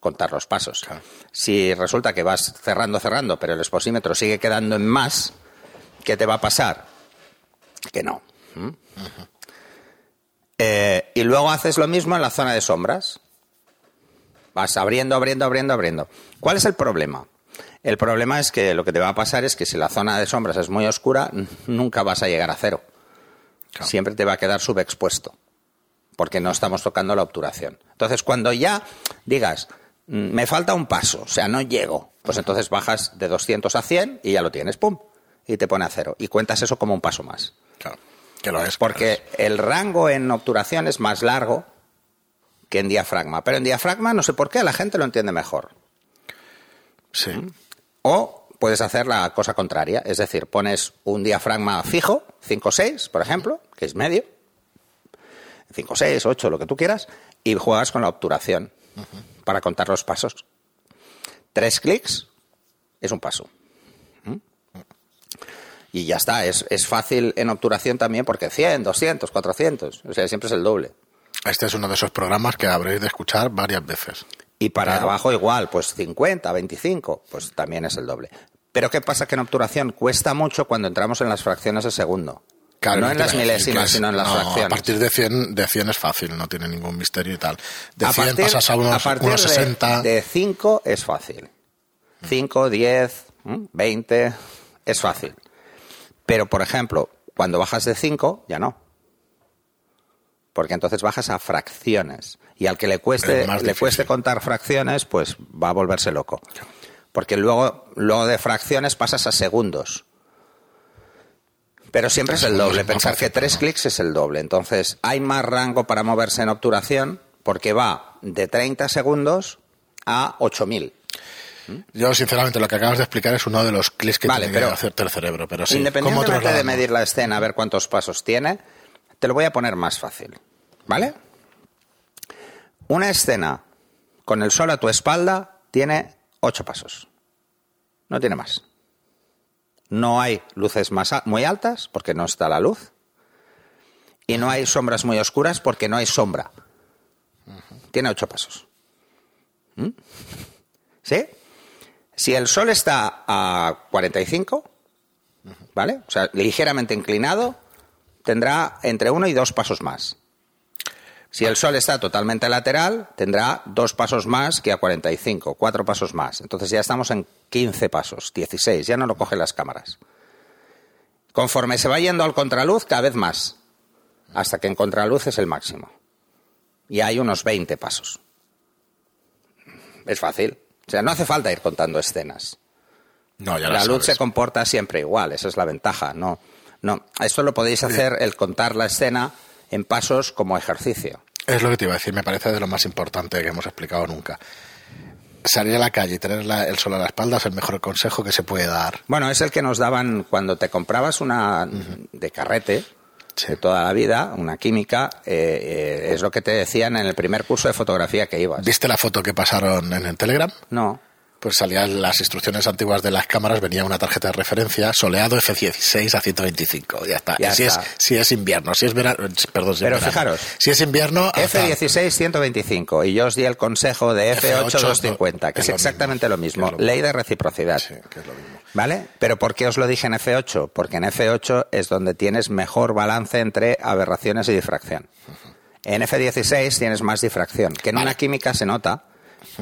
[SPEAKER 2] contar los pasos. Si resulta que vas cerrando, cerrando, pero el exposímetro sigue quedando en más, ¿qué te va a pasar? Que no. ¿Mm? Eh, y luego haces lo mismo en la zona de sombras. Vas abriendo, abriendo, abriendo, abriendo. ¿Cuál es el problema? El problema es que lo que te va a pasar es que si la zona de sombras es muy oscura, nunca vas a llegar a cero. Siempre te va a quedar subexpuesto, porque no estamos tocando la obturación. Entonces, cuando ya digas, mm, me falta un paso, o sea, no llego, pues entonces bajas de 200 a 100 y ya lo tienes, ¡pum! Y te pone a cero. Y cuentas eso como un paso más.
[SPEAKER 1] Claro. Que lo es.
[SPEAKER 2] Porque el rango en obturación es más largo que en diafragma. Pero en diafragma, no sé por qué, la gente lo entiende mejor.
[SPEAKER 1] Sí.
[SPEAKER 2] O puedes hacer la cosa contraria. Es decir, pones un diafragma fijo, 5-6, por ejemplo, que es medio. 5, 6, 8, lo que tú quieras, y juegas con la obturación para contar los pasos. Tres clics es un paso y ya está. Es, es fácil en obturación también porque 100, 200, 400, o sea, siempre es el doble.
[SPEAKER 1] Este es uno de esos programas que habréis de escuchar varias veces.
[SPEAKER 2] Y para abajo igual, pues 50, 25, pues también es el doble. Pero ¿qué pasa? Que en obturación cuesta mucho cuando entramos en las fracciones de segundo. No en las milésimas, sino en las fracciones.
[SPEAKER 1] A partir de 100, de 100 es fácil, no tiene ningún misterio y tal. De a 100 pasas a unos, a unos 60.
[SPEAKER 2] De, de 5 es fácil. 5, 10, 20 es fácil. Pero, por ejemplo, cuando bajas de 5, ya no. Porque entonces bajas a fracciones. Y al que le cueste, le cueste contar fracciones, pues va a volverse loco. Porque luego, luego de fracciones pasas a segundos. Pero siempre es el doble. Pensar que tres clics es el doble. Entonces, hay más rango para moverse en obturación porque va de 30 segundos a 8000.
[SPEAKER 1] Yo, sinceramente, lo que acabas de explicar es uno de los clics que
[SPEAKER 2] Vale,
[SPEAKER 1] tiene
[SPEAKER 2] pero
[SPEAKER 1] que hacerte el cerebro. Pero sí, ¿cómo
[SPEAKER 2] Independientemente de medir la escena, a ver cuántos pasos tiene, te lo voy a poner más fácil. ¿Vale? Una escena con el sol a tu espalda tiene ocho pasos. No tiene más. No hay luces más muy altas porque no está la luz. Y no hay sombras muy oscuras porque no hay sombra. Tiene ocho pasos. ¿Mm? ¿Sí? Si el sol está a 45, ¿vale? O sea, ligeramente inclinado, tendrá entre uno y dos pasos más. Si el sol está totalmente lateral, tendrá dos pasos más que a 45, cuatro pasos más. Entonces ya estamos en 15 pasos, 16, ya no lo cogen las cámaras. Conforme se va yendo al contraluz, cada vez más, hasta que en contraluz es el máximo. Y hay unos 20 pasos. Es fácil. O sea, no hace falta ir contando escenas
[SPEAKER 1] No, ya
[SPEAKER 2] la luz se comporta siempre igual, esa es la ventaja. No, no, esto lo podéis hacer el contar la escena en pasos como ejercicio.
[SPEAKER 1] Es lo que te iba a decir, me parece de lo más importante que hemos explicado nunca. Salir a la calle y tener la- el sol a la espalda es el mejor consejo que se puede dar.
[SPEAKER 2] Bueno, es el que nos daban cuando te comprabas una de carrete
[SPEAKER 1] Sí.
[SPEAKER 2] de toda la vida, una química, eh, eh, es lo que te decían en el primer curso de fotografía que ibas.
[SPEAKER 1] ¿Viste la foto que pasaron en el Telegram?
[SPEAKER 2] No,
[SPEAKER 1] Pues salían las instrucciones antiguas de las cámaras, venía una tarjeta de referencia, soleado F16 a 125, ya está.
[SPEAKER 2] Ya
[SPEAKER 1] y si,
[SPEAKER 2] está.
[SPEAKER 1] Es, si es invierno, si es verano, perdón, si
[SPEAKER 2] Pero
[SPEAKER 1] verano.
[SPEAKER 2] fijaros,
[SPEAKER 1] si es invierno, hasta-
[SPEAKER 2] F16 125 y yo os di el consejo de F8
[SPEAKER 1] F8
[SPEAKER 2] 250, que
[SPEAKER 1] es
[SPEAKER 2] es
[SPEAKER 1] lo
[SPEAKER 2] exactamente
[SPEAKER 1] mismo,
[SPEAKER 2] lo mismo,
[SPEAKER 1] lo
[SPEAKER 2] ley de reciprocidad.
[SPEAKER 1] Sí, que es lo mismo.
[SPEAKER 2] ¿Vale? Pero ¿por qué os lo dije en F8? Porque en F8 es donde tienes mejor balance entre aberraciones y difracción. En F16 tienes más difracción, que en
[SPEAKER 1] Vale.
[SPEAKER 2] una química se nota,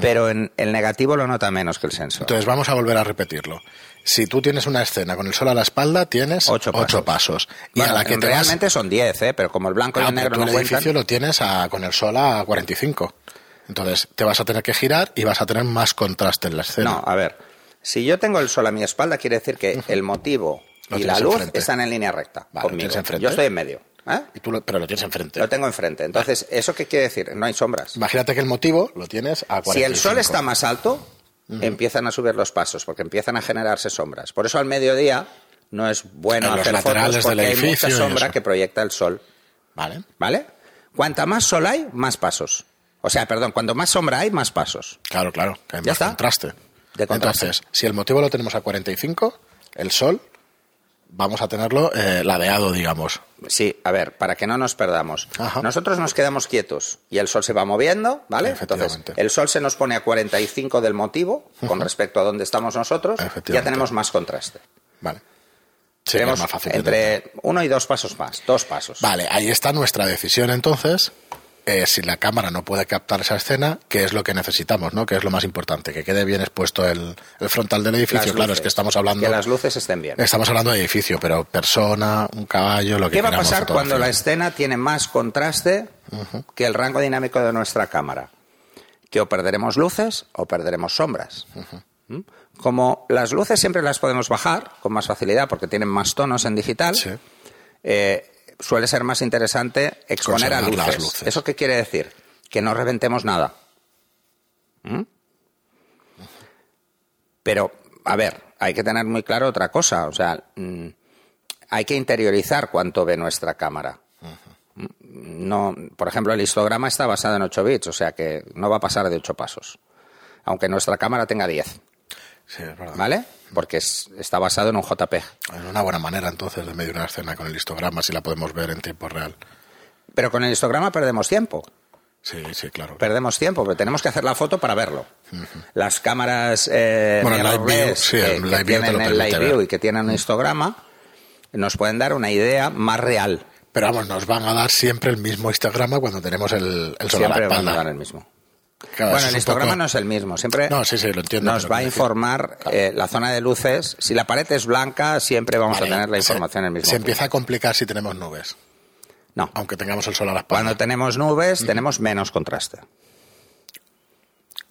[SPEAKER 2] pero en el negativo lo nota menos que el sensor.
[SPEAKER 1] Entonces vamos a volver a repetirlo. Si tú tienes una escena con el sol a la espalda, tienes
[SPEAKER 2] Ocho
[SPEAKER 1] ocho,
[SPEAKER 2] pasos.
[SPEAKER 1] pasos. Y
[SPEAKER 2] Bueno,
[SPEAKER 1] a la que te
[SPEAKER 2] realmente son 10, ¿eh? pero como el blanco y
[SPEAKER 1] Ah,
[SPEAKER 2] el negro
[SPEAKER 1] tú
[SPEAKER 2] no
[SPEAKER 1] el
[SPEAKER 2] cuentan...
[SPEAKER 1] edificio lo tienes a- con el sol a 45. Entonces te vas a tener que girar y vas a tener más contraste en la escena.
[SPEAKER 2] No, a ver, si yo tengo el sol a mi espalda, quiere decir que el motivo y la luz
[SPEAKER 1] enfrente.
[SPEAKER 2] están en línea recta
[SPEAKER 1] Vale,
[SPEAKER 2] conmigo. Yo estoy en medio. ¿Eh?
[SPEAKER 1] Y tú lo- pero lo tienes enfrente.
[SPEAKER 2] Lo tengo enfrente. Entonces, ¿eso qué quiere decir? No hay sombras.
[SPEAKER 1] Imagínate que el motivo lo tienes a 45.
[SPEAKER 2] Si el sol está más alto, empiezan a subir los pasos, porque empiezan a generarse sombras. Por eso al mediodía no es bueno
[SPEAKER 1] En los
[SPEAKER 2] hacer
[SPEAKER 1] laterales
[SPEAKER 2] fotos porque hay mucha sombra que proyecta el sol.
[SPEAKER 1] Vale.
[SPEAKER 2] ¿Vale? Cuanta más sol hay, más pasos. O sea, perdón, cuando más sombra hay, más pasos.
[SPEAKER 1] Claro, claro. Que hay
[SPEAKER 2] Ya
[SPEAKER 1] más
[SPEAKER 2] está.
[SPEAKER 1] contraste.
[SPEAKER 2] De contraste.
[SPEAKER 1] Entonces, si el motivo lo tenemos a 45, el sol, vamos a tenerlo eh, ladeado, digamos.
[SPEAKER 2] Sí, a ver, para que no nos perdamos.
[SPEAKER 1] Ajá.
[SPEAKER 2] Nosotros nos quedamos quietos y el sol se va moviendo, ¿vale? Entonces, el sol se nos pone a 45 del motivo con respecto a donde estamos nosotros, ya tenemos más contraste.
[SPEAKER 1] Vale. Sí,
[SPEAKER 2] Tenemos
[SPEAKER 1] más fácil
[SPEAKER 2] entre uno y dos pasos más, dos pasos.
[SPEAKER 1] Vale, ahí está nuestra decisión entonces. Eh, si la cámara no puede captar esa escena, ¿qué es lo que necesitamos? ¿no? ¿Qué es lo más importante? Que quede bien expuesto el, el frontal del edificio. Claro, es que estamos hablando.
[SPEAKER 2] Que las luces estén bien.
[SPEAKER 1] Estamos hablando de edificio, pero persona, un caballo, lo que
[SPEAKER 2] ¿Qué va a pasar cuando la escena tiene más contraste que el rango dinámico de nuestra cámara? Que o perderemos luces o perderemos sombras. ¿Mm? Como las luces siempre las podemos bajar con más facilidad porque tienen más tonos en digital,
[SPEAKER 1] Sí.
[SPEAKER 2] eh, suele ser más interesante exponer a luces.
[SPEAKER 1] las luces.
[SPEAKER 2] ¿Eso qué quiere decir? Que no reventemos nada. ¿Mm? Pero, a ver, hay que tener muy claro otra cosa. O sea, mm, hay que interiorizar cuánto ve nuestra cámara. Mm, No, por ejemplo, el histograma está basado en 8 bits, o sea que no va a pasar de 8 pasos. Aunque nuestra cámara tenga 10,
[SPEAKER 1] Sí, es verdad.
[SPEAKER 2] ¿vale? Porque es- está basado en un JPEG.
[SPEAKER 1] Es una buena manera entonces de medir una escena con el histograma si la podemos ver en tiempo real.
[SPEAKER 2] Pero con el histograma perdemos tiempo.
[SPEAKER 1] Sí, sí, claro.
[SPEAKER 2] Perdemos tiempo, pero tenemos que hacer la foto para verlo. Las cámaras eh,
[SPEAKER 1] Bueno, Live View, sí,
[SPEAKER 2] que,
[SPEAKER 1] el
[SPEAKER 2] que tienen el Live View y que tienen un histograma nos pueden dar una idea más real.
[SPEAKER 1] Pero vamos, nos van a dar siempre el mismo histograma cuando tenemos el, el sol a la
[SPEAKER 2] Siempre van a dar el mismo.
[SPEAKER 1] Claro,
[SPEAKER 2] bueno, el histograma
[SPEAKER 1] poco-
[SPEAKER 2] no es el mismo. Siempre
[SPEAKER 1] No, sí, sí, lo entiendo,
[SPEAKER 2] nos va a informar eh, la zona de luces. Si la pared es blanca, siempre vamos
[SPEAKER 1] Vale,
[SPEAKER 2] a tener la
[SPEAKER 1] se-
[SPEAKER 2] información en el mismo
[SPEAKER 1] Se empieza a complicar si tenemos nubes,
[SPEAKER 2] No.
[SPEAKER 1] aunque tengamos el sol a la espalda.
[SPEAKER 2] Cuando tenemos nubes, tenemos menos contraste.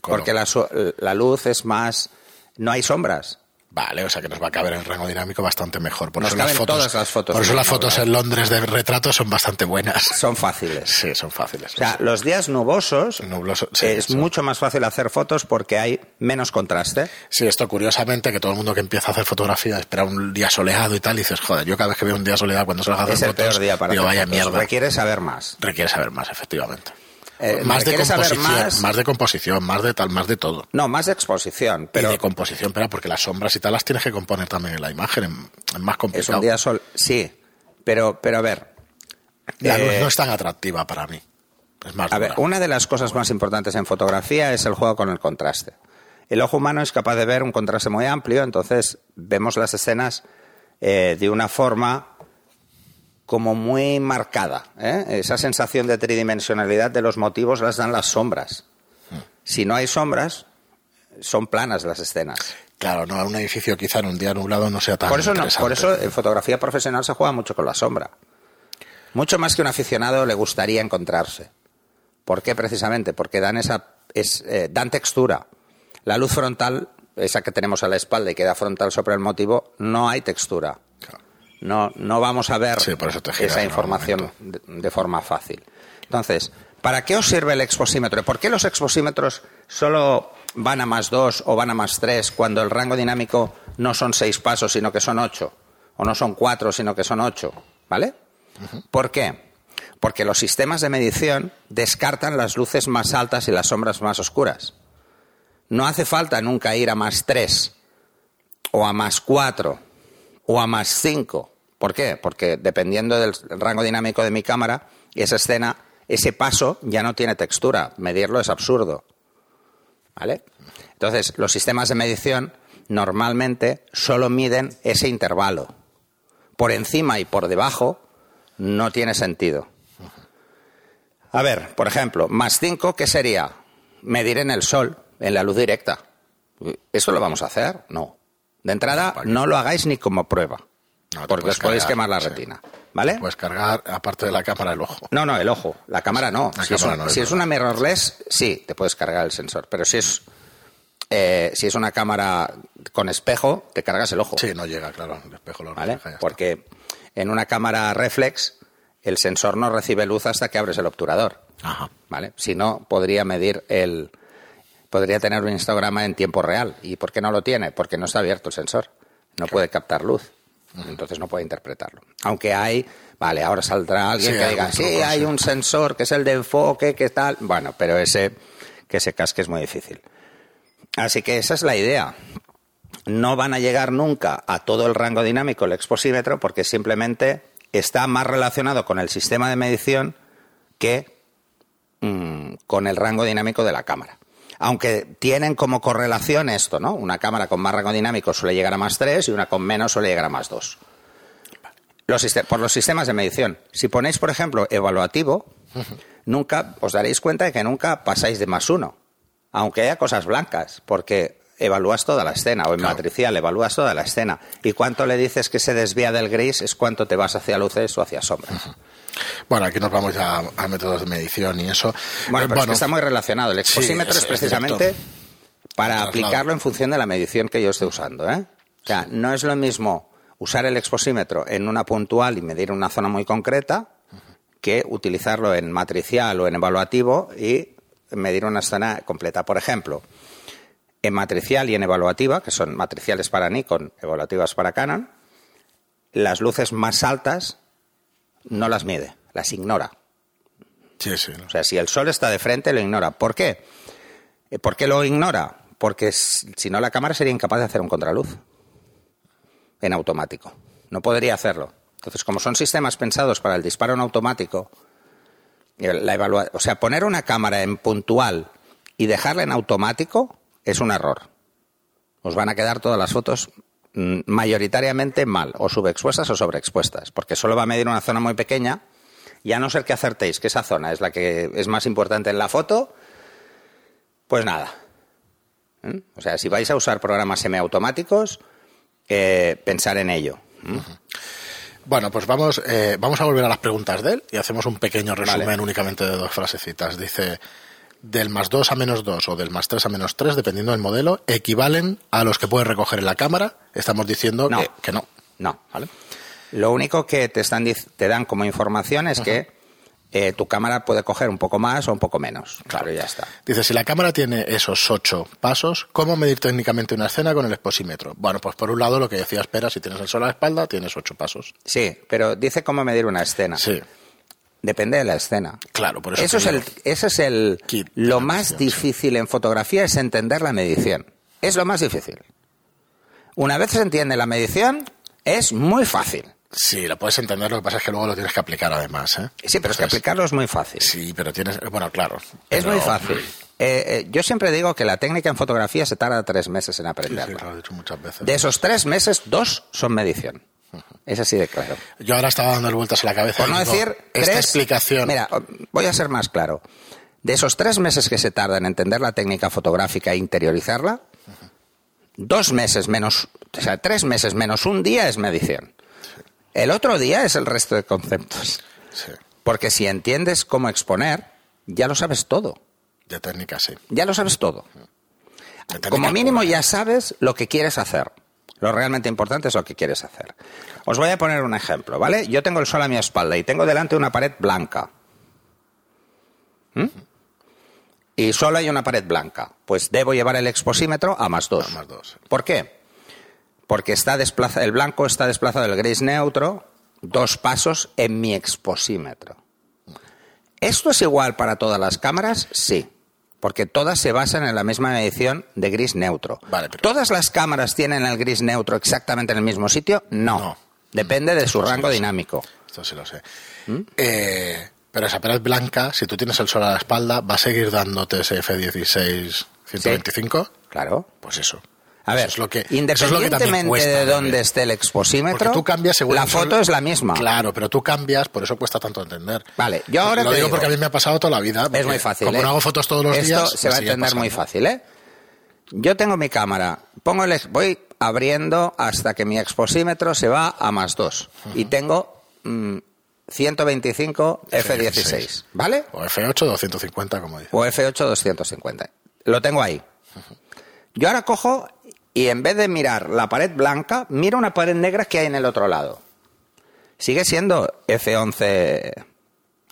[SPEAKER 1] Con-
[SPEAKER 2] Porque la luz es más... No hay sombras.
[SPEAKER 1] Vale, o sea que nos va a caber el rango dinámico bastante mejor. Por
[SPEAKER 2] Nos
[SPEAKER 1] eso las fotos,
[SPEAKER 2] todas las fotos
[SPEAKER 1] por eso
[SPEAKER 2] en
[SPEAKER 1] las
[SPEAKER 2] una
[SPEAKER 1] fotos
[SPEAKER 2] obra.
[SPEAKER 1] en Londres de retrato son bastante buenas.
[SPEAKER 2] Son fáciles.
[SPEAKER 1] Sí, son fáciles.
[SPEAKER 2] O sea, los días nubosos
[SPEAKER 1] Nubloso, sí,
[SPEAKER 2] es
[SPEAKER 1] eso.
[SPEAKER 2] mucho más fácil hacer fotos porque hay menos contraste.
[SPEAKER 1] Sí, esto curiosamente, que todo el mundo que empieza a hacer fotografía espera un día soleado y tal, y dices, joder, yo cada vez que veo un día soleado cuando salgo a hacer
[SPEAKER 2] Es el peor día para
[SPEAKER 1] digo,
[SPEAKER 2] hacer
[SPEAKER 1] vaya
[SPEAKER 2] fotos.
[SPEAKER 1] mierda.
[SPEAKER 2] Requiere saber más.
[SPEAKER 1] Requiere saber más, efectivamente.
[SPEAKER 2] Eh,
[SPEAKER 1] más de composición,
[SPEAKER 2] más-
[SPEAKER 1] más... de composición, más de tal, más de todo.
[SPEAKER 2] No, más de exposición,
[SPEAKER 1] Pero
[SPEAKER 2] pero
[SPEAKER 1] de composición, pero porque las sombras y tal las tienes que componer también en la imagen, es- más
[SPEAKER 2] es
[SPEAKER 1] complicado.
[SPEAKER 2] un día sol. Sí, pero, pero a ver.
[SPEAKER 1] La luz
[SPEAKER 2] eh,
[SPEAKER 1] no es tan atractiva para mí. Es más
[SPEAKER 2] A ver, una de las cosas más importantes en fotografía es el juego con el contraste. El ojo humano es capaz de ver un contraste muy amplio, entonces vemos las escenas eh, de una forma como muy marcada. ¿eh? Esa sensación de tridimensionalidad de los motivos las dan las sombras. Si no hay sombras, son planas las escenas.
[SPEAKER 1] Claro, no, un edificio quizá en un día nublado no sea tan
[SPEAKER 2] Por eso, no, por eso en fotografía profesional se juega mucho con la sombra. Mucho más que un aficionado le gustaría encontrarse. ¿Por qué precisamente? Porque dan, esa, es, eh, dan textura. La luz frontal, esa que tenemos a la espalda y queda frontal sobre el motivo, no hay textura. No, no vamos a ver
[SPEAKER 1] Sí, por eso te giras
[SPEAKER 2] esa información de, de forma fácil. Entonces, ¿para qué os sirve el exposímetro? ¿Por qué los exposímetros solo van a más dos o van a más tres cuando el rango dinámico no son seis pasos, sino que son ocho? O no son cuatro, sino que son ocho. ¿Vale? ¿Por qué? Porque los sistemas de medición descartan las luces más altas y las sombras más oscuras. No hace falta nunca ir a más tres o a más cuatro o a más 5. ¿Por qué? Porque dependiendo del rango dinámico de mi cámara esa escena, ese paso ya no tiene textura. Medirlo es absurdo. ¿Vale? Entonces, los sistemas de medición normalmente solo miden ese intervalo. Por encima y por debajo no tiene sentido. A ver, por ejemplo, más 5, ¿qué sería? Medir en el sol, en la luz directa. ¿Eso lo vamos a hacer? No. De entrada, no lo hagáis ni como prueba.
[SPEAKER 1] No,
[SPEAKER 2] porque os podéis
[SPEAKER 1] cargar,
[SPEAKER 2] quemar la
[SPEAKER 1] sí.
[SPEAKER 2] retina. ¿Vale?
[SPEAKER 1] Puedes cargar, aparte de la cámara, el ojo.
[SPEAKER 2] No, no, el ojo. La cámara no.
[SPEAKER 1] La
[SPEAKER 2] si es,
[SPEAKER 1] cámara
[SPEAKER 2] un-
[SPEAKER 1] no, es
[SPEAKER 2] si es
[SPEAKER 1] verdad.
[SPEAKER 2] una mirrorless, sí, te puedes cargar el sensor. Pero si es, eh, si es una cámara con espejo, te cargas el ojo.
[SPEAKER 1] Sí, no llega, claro, el espejo lo
[SPEAKER 2] ¿vale?
[SPEAKER 1] refleja.
[SPEAKER 2] Porque en una cámara reflex, el sensor no recibe luz hasta que abres el obturador.
[SPEAKER 1] Ajá.
[SPEAKER 2] ¿vale? Si no, podría medir el. Podría tener un histograma en tiempo real. ¿Y por qué no lo tiene? Porque no está abierto el sensor. No puede captar luz. Entonces no puede interpretarlo. Aunque hay. Vale, ahora saldrá alguien
[SPEAKER 1] Sí,
[SPEAKER 2] que diga, sí, hay un sensor que es el de enfoque, que tal. Bueno, pero ese que se casque es muy difícil. Así que esa es la idea. No van a llegar nunca a todo el rango dinámico el exposímetro porque simplemente está más relacionado con el sistema de medición que mm, con el rango dinámico de la cámara. Aunque tienen como correlación esto, ¿no? Una cámara con más rango dinámico suele llegar a más 3 y una con menos suele llegar a más 2. Los siste- por los sistemas de medición. Si ponéis, por ejemplo, evaluativo, nunca os daréis cuenta de que nunca pasáis de más 1. Aunque haya cosas blancas, porque evalúas toda la escena, o en
[SPEAKER 1] Claro.
[SPEAKER 2] matricial evalúas toda la escena. Y cuánto le dices que se desvía del gris es cuánto te vas hacia luces o hacia sombras.
[SPEAKER 1] Bueno, aquí nos vamos ya a métodos de medición y eso.
[SPEAKER 2] Bueno, pero es que está muy relacionado. El exposímetro
[SPEAKER 1] es-
[SPEAKER 2] es,
[SPEAKER 1] es
[SPEAKER 2] precisamente para
[SPEAKER 1] Traslado.
[SPEAKER 2] aplicarlo en función de la medición que yo esté usando. ¿eh? O sea, no es lo mismo usar el exposímetro en una puntual y medir una zona muy concreta que utilizarlo en matricial o en evaluativo y medir una zona completa. Por ejemplo, en matricial y en evaluativa, que son matriciales para Nikon, evaluativas para Canon, las luces más altas no las mide, las ignora.
[SPEAKER 1] Sí, sí.
[SPEAKER 2] O sea, si el sol está de frente, lo ignora. ¿Por qué? Eh, ¿Por qué lo ignora? Porque si no, la cámara sería incapaz de hacer un contraluz en automático. No podría hacerlo. Entonces, como son sistemas pensados para el disparo en automático, eh, la evalua- o sea, poner una cámara en puntual y dejarla en automático es un error. Os van a quedar todas las fotos mayoritariamente mal, o subexpuestas o sobreexpuestas, porque solo va a medir una zona muy pequeña y a no ser que acertéis que esa zona es la que es más importante en la foto, pues nada. ¿Mm? O sea, si vais a usar programas semiautomáticos, eh, pensar en ello. ¿Mm?
[SPEAKER 1] Bueno, pues vamos, eh, vamos a volver a las preguntas de él y hacemos un pequeño resumen
[SPEAKER 2] Vale.
[SPEAKER 1] únicamente de dos frasecitas. Dice, del más 2 a menos 2 o del más 3 a menos 3, dependiendo del modelo, equivalen a los que puedes recoger en la cámara, estamos diciendo
[SPEAKER 2] No.
[SPEAKER 1] Que, que no.
[SPEAKER 2] No. Lo único que te, están, te dan como información es que eh, tu cámara puede coger un poco más o un poco menos. Claro, ya está.
[SPEAKER 1] Dice, si la cámara tiene esos ocho pasos, ¿cómo medir técnicamente una escena con el exposímetro? Bueno, pues por un lado lo que decía espera, si tienes el sol a la espalda, tienes ocho pasos.
[SPEAKER 2] Sí, pero dice cómo medir una escena.
[SPEAKER 1] Sí,
[SPEAKER 2] Depende de la escena.
[SPEAKER 1] claro, por eso.
[SPEAKER 2] Es el, eso es el lo más
[SPEAKER 1] medición, sí.
[SPEAKER 2] difícil en fotografía es entender la medición. Es lo más difícil. Una vez se entiende la medición, es muy fácil.
[SPEAKER 1] Sí, lo puedes entender, lo que pasa es que luego lo tienes que aplicar además, ¿eh?
[SPEAKER 2] Sí, pero es que aplicarlo es muy fácil.
[SPEAKER 1] Sí, pero tienes... Bueno, claro.
[SPEAKER 2] Es
[SPEAKER 1] pero-
[SPEAKER 2] muy fácil. Eh, eh, yo siempre digo que la técnica en fotografía se tarda tres meses en
[SPEAKER 1] Sí, sí,
[SPEAKER 2] aprenderla.
[SPEAKER 1] lo he dicho muchas veces.
[SPEAKER 2] De esos tres meses, dos son medición. Es así de claro.
[SPEAKER 1] Yo ahora estaba dando vueltas a la cabeza.
[SPEAKER 2] Por no
[SPEAKER 1] digo,
[SPEAKER 2] decir
[SPEAKER 1] Esta
[SPEAKER 2] tres-
[SPEAKER 1] explicación...
[SPEAKER 2] Mira, voy a ser más claro. De esos tres meses que se tarda en entender la técnica fotográfica e interiorizarla, dos meses menos, o sea, tres meses menos un día es medición. El otro día es el resto de conceptos.
[SPEAKER 1] Sí,
[SPEAKER 2] Porque si entiendes cómo exponer, ya lo sabes todo.
[SPEAKER 1] de técnica sí.
[SPEAKER 2] Ya lo sabes todo. Como mínimo
[SPEAKER 1] pura.
[SPEAKER 2] ya sabes lo que quieres hacer. Lo realmente importante es lo que quieres hacer. Os voy a poner un ejemplo, ¿vale? Yo tengo el sol a mi espalda y tengo delante una pared blanca. ¿Mm? Y solo hay una pared blanca. Pues debo llevar el exposímetro a más dos.
[SPEAKER 1] A más dos.
[SPEAKER 2] ¿Por qué? Porque está desplaza- el blanco está desplazado del gris neutro dos pasos en mi exposímetro. ¿Esto es igual para todas las cámaras? Sí. Porque todas se basan en la misma medición de gris neutro.
[SPEAKER 1] Vale, pero-
[SPEAKER 2] ¿Todas las cámaras tienen el gris neutro exactamente en el mismo sitio? No.
[SPEAKER 1] No.
[SPEAKER 2] Depende de su
[SPEAKER 1] Esto sí
[SPEAKER 2] rango dinámico.
[SPEAKER 1] Esto sí lo sé.
[SPEAKER 2] ¿Mm?
[SPEAKER 1] Eh, pero esa pared blanca, si tú tienes el sol a la espalda, ¿va a seguir dándote ese F16 125?
[SPEAKER 2] Claro.
[SPEAKER 1] Pues eso.
[SPEAKER 2] A ver,
[SPEAKER 1] es lo que, es
[SPEAKER 2] independientemente
[SPEAKER 1] cuesta
[SPEAKER 2] de dónde esté el exposímetro,
[SPEAKER 1] Porque tú cambias según
[SPEAKER 2] la
[SPEAKER 1] sol-
[SPEAKER 2] foto es la misma.
[SPEAKER 1] Claro, pero tú cambias, por eso cuesta tanto entender.
[SPEAKER 2] Vale, yo ahora
[SPEAKER 1] Lo
[SPEAKER 2] te
[SPEAKER 1] digo,
[SPEAKER 2] digo-
[SPEAKER 1] porque a mí me ha pasado toda la vida.
[SPEAKER 2] Es muy fácil.
[SPEAKER 1] Como
[SPEAKER 2] ¿eh?
[SPEAKER 1] no hago fotos todos los
[SPEAKER 2] Esto
[SPEAKER 1] días.
[SPEAKER 2] se va a entender muy fácil, ¿eh? Yo tengo mi cámara, pongo el, voy abriendo hasta que mi exposímetro se va a más 2 y tengo mm, 125 F16, ¿vale?
[SPEAKER 1] O F8 250, como dice.
[SPEAKER 2] O F8 250. Lo tengo ahí. Yo ahora cojo y en vez de mirar la pared blanca, miro una pared negra que hay en el otro lado. Sigue siendo F11,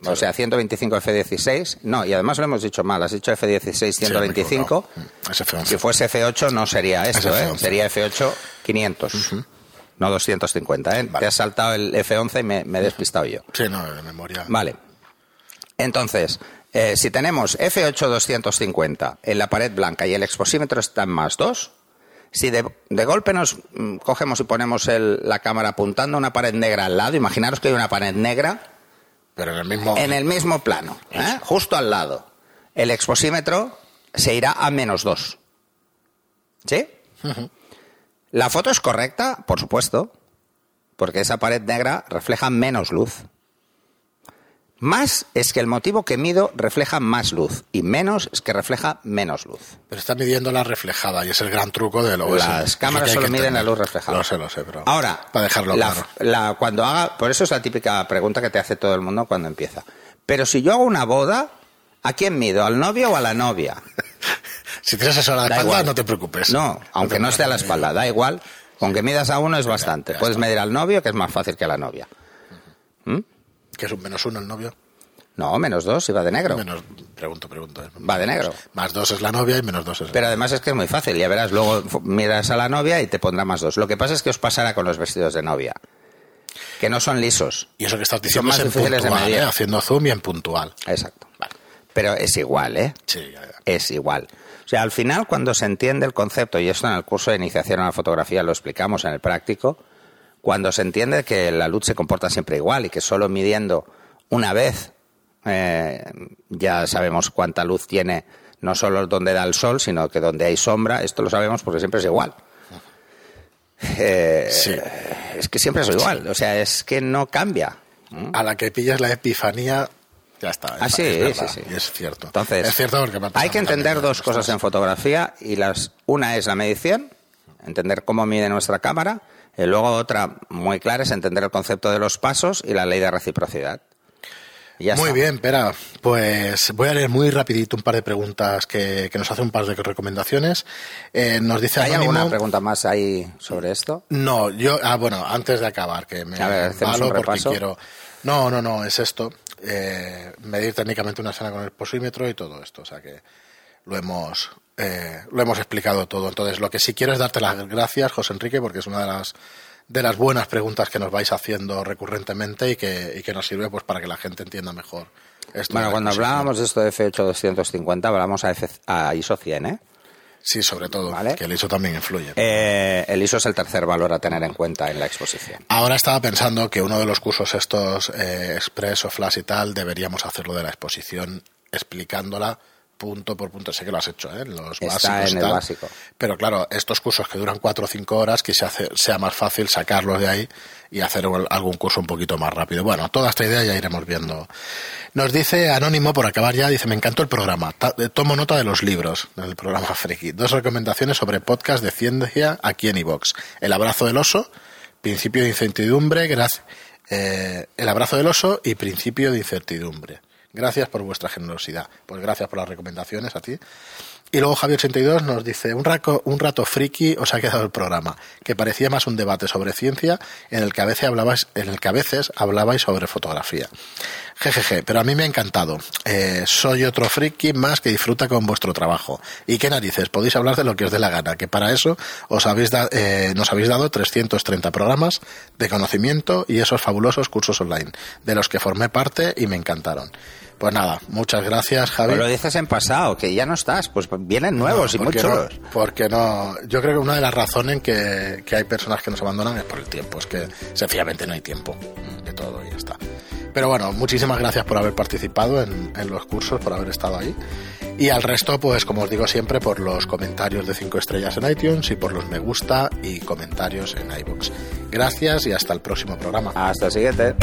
[SPEAKER 2] o sea, 125 F16. No, y además lo hemos dicho mal, has dicho F16
[SPEAKER 1] Sí, me he
[SPEAKER 2] 125.
[SPEAKER 1] equivocado. Es F11.
[SPEAKER 2] si fuese F8 no sería esto,
[SPEAKER 1] Es
[SPEAKER 2] ¿eh?
[SPEAKER 1] F11.
[SPEAKER 2] sería F8 500. No 250, ¿eh? Te has saltado el F11 y me, me he despistado yo.
[SPEAKER 1] Sí, no, de memoria.
[SPEAKER 2] Vale. Entonces, eh, si tenemos F8 250 en la pared blanca y el exposímetro está en más 2, si de, de golpe nos mm, cogemos y ponemos el- la cámara apuntando a una pared negra al lado, imaginaros que hay una pared negra
[SPEAKER 1] Pero en el mismo.
[SPEAKER 2] en el mismo plano, ¿eh? justo al lado. El exposímetro se irá a menos 2. ¿Sí? La foto es correcta, por supuesto, porque esa pared negra refleja menos luz. Más es que el motivo que mido refleja más luz y menos es que refleja menos luz.
[SPEAKER 1] Pero está midiendo la reflejada y es el gran truco de lo
[SPEAKER 2] Las
[SPEAKER 1] es-
[SPEAKER 2] cámaras
[SPEAKER 1] lo
[SPEAKER 2] solo miden la luz reflejada.
[SPEAKER 1] Lo sé, lo sé, pero.
[SPEAKER 2] Ahora,
[SPEAKER 1] Para dejarlo
[SPEAKER 2] la-
[SPEAKER 1] claro.
[SPEAKER 2] la- cuando haga, por eso es la típica pregunta que te hace todo el mundo cuando empieza. Pero si yo hago una boda, ¿a quién mido? ¿Al novio o a la novia?
[SPEAKER 1] Si tienes eso a la
[SPEAKER 2] Da
[SPEAKER 1] espalda,
[SPEAKER 2] igual.
[SPEAKER 1] no te preocupes.
[SPEAKER 2] No, aunque no esté a la espalda, da igual. Con que midas a uno es bastante. Puedes medir al novio, que es más fácil que a la novia.
[SPEAKER 1] Que es un menos uno el novio.
[SPEAKER 2] No, menos dos, si va de negro.
[SPEAKER 1] Menos, pregunto, pregunto.
[SPEAKER 2] Va de negro.
[SPEAKER 1] Más dos es la novia y menos dos es
[SPEAKER 2] Pero además es que es muy fácil, ya verás, luego miras a la novia y te pondrá más dos. Lo que pasa es que os pasará con los vestidos de novia, que no son lisos.
[SPEAKER 1] Y eso que estás
[SPEAKER 2] Son
[SPEAKER 1] diciendo
[SPEAKER 2] más
[SPEAKER 1] es en
[SPEAKER 2] difíciles de medir.
[SPEAKER 1] ¿eh? haciendo zoom y en puntual.
[SPEAKER 2] Exacto.
[SPEAKER 1] Vale.
[SPEAKER 2] Pero es igual, ¿eh?
[SPEAKER 1] Sí, ya, ya.
[SPEAKER 2] Es igual. O sea, al final cuando se entiende el concepto, y esto en el curso de iniciación a la fotografía lo explicamos en el práctico, cuando se entiende que la luz se comporta siempre igual y que solo midiendo una vez eh, ya sabemos cuánta luz tiene no solo donde da el sol, sino que donde hay sombra, esto lo sabemos porque siempre es igual. Eh,
[SPEAKER 1] Sí.
[SPEAKER 2] Es que siempre es igual, o sea, es que no cambia.
[SPEAKER 1] A la que pillas la epifanía, ya está.
[SPEAKER 2] Ah,
[SPEAKER 1] es-
[SPEAKER 2] sí,
[SPEAKER 1] es
[SPEAKER 2] sí, sí.
[SPEAKER 1] es cierto.
[SPEAKER 2] Entonces,
[SPEAKER 1] es cierto porque
[SPEAKER 2] hay que entender dos cosas en fotografía y las una es la medición, entender cómo mide nuestra cámara, y luego otra muy clara es entender el concepto de los pasos y la ley de reciprocidad.
[SPEAKER 1] Muy bien, Pera. Pues voy a leer muy rapidito un par de preguntas que, nos hace un par de recomendaciones. Eh, nos dice
[SPEAKER 2] ¿Hay alguna pregunta más ahí sobre esto?
[SPEAKER 1] No, yo, ah, bueno, antes de acabar, que me
[SPEAKER 2] malo porque
[SPEAKER 1] quiero. No, no, no, es esto. Eh, medir técnicamente una escena con el posímetro y todo esto. O sea que lo hemos, eh, lo hemos explicado todo. Entonces, lo que sí quiero es darte las gracias, José Enrique, porque es una de las de las buenas preguntas que nos vais haciendo recurrentemente y que, y que nos sirve pues para que la gente entienda mejor.
[SPEAKER 2] Esto bueno, cuando hablábamos de esto de F8250, hablamos a, ISO 100, ¿eh?
[SPEAKER 1] Sí, sobre todo, que el ISO también influye.
[SPEAKER 2] Eh, el ISO es el tercer valor a tener en cuenta en la exposición.
[SPEAKER 1] Ahora estaba pensando que uno de los cursos estos, eh, Express o Flash y tal, deberíamos hacerlo de la exposición explicándola punto por punto. Sé que lo has hecho, ¿eh? Los
[SPEAKER 2] Está en el básico.
[SPEAKER 1] Pero claro, estos cursos que duran cuatro o cinco horas, que hace, sea más fácil sacarlos de ahí y hacer algún curso un poquito más rápido. Bueno, toda esta idea ya iremos viendo. Nos dice Anónimo, por acabar ya, dice, me encantó el programa. Eh, tomo nota de los libros del programa Friki. Dos recomendaciones sobre podcast de ciencia aquí en iVox. El abrazo del oso, principio de incertidumbre, gracias. Eh, el abrazo del oso y principio de incertidumbre. Gracias por vuestra generosidad. Pues gracias por las recomendaciones a ti. Y luego Javier82 nos dice, un, rato, un rato friki os ha quedado el programa, que parecía más un debate sobre ciencia en el que a veces hablabais, en el que a veces hablabais sobre fotografía. Jejeje, pero a mí me ha encantado. Eh, soy otro friki más que disfruta con vuestro trabajo. Y qué narices, podéis hablar de lo que os dé la gana, que para eso os habéis eh, nos habéis dado 330 programas de conocimiento y esos fabulosos cursos online, de los que formé parte y me encantaron. Pues nada, muchas gracias, Javi.
[SPEAKER 2] Pero lo dices en pasado, que ya no estás, pues vienen nuevos y muchos.
[SPEAKER 1] porque no, yo creo que una de las razones que, que hay personas que nos abandonan es por el tiempo, es que sencillamente no hay tiempo de todo y ya está. Pero bueno, muchísimas gracias por haber participado en, en, los cursos, por haber estado ahí. Y al resto, pues como os digo siempre, por los comentarios de 5 estrellas en iTunes y por los me gusta y comentarios en iBooks. Gracias y hasta el próximo programa.
[SPEAKER 2] Hasta el siguiente.